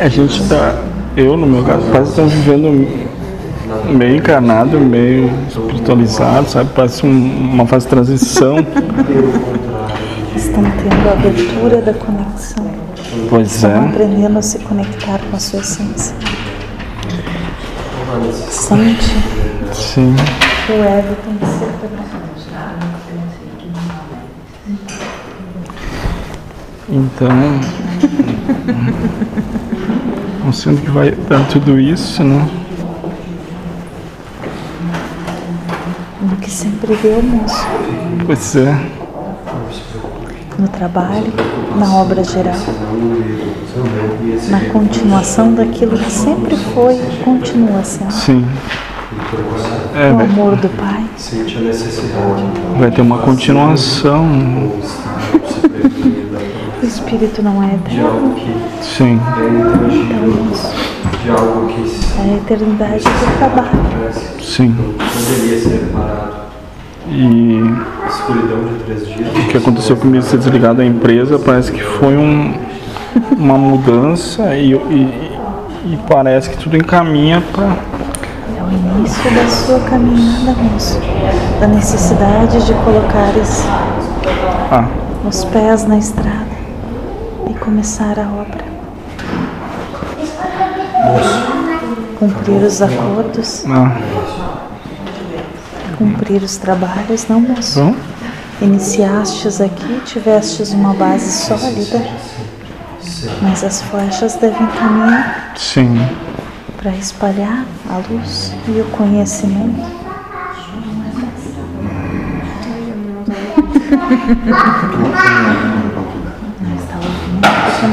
A gente tá, eu no meu caso, parece que tá vivendo meio encarnado, meio espiritualizado, sabe? Parece um- uma fase de transição. Estão tendo a abertura da conexão. Pois Estão é. aprendendo a se conectar com a sua essência. Sente Sim. O ego tem que ser. Então, não sei onde que vai dar tudo isso, né? No que sempre deu, moço. Pois é. No trabalho, na obra geral. Na continuação daquilo que sempre foi e continua sendo. Sim. É, O vai, amor do Pai. Sente a necessidade vai ter uma continuação. O Espírito não é de eterno. algo que Sim. é intangível, de algo que É a eternidade do trabalho. Sim. poderia ser parado. E Escuridão de três dias. o que aconteceu comigo ser desligado da empresa parece que foi um, uma mudança e, e, e parece que tudo encaminha para É o início da sua caminhada, moço. Da necessidade de colocares ah, os pés na estrada e começar a obra. Cumprir os acordos, ah, cumprir os trabalhos, não, moço? bom, Iniciastes aqui, tivestes uma base sólida, mas as flechas devem caminhar sim para espalhar a luz e o conhecimento. Está ouvindo? Tá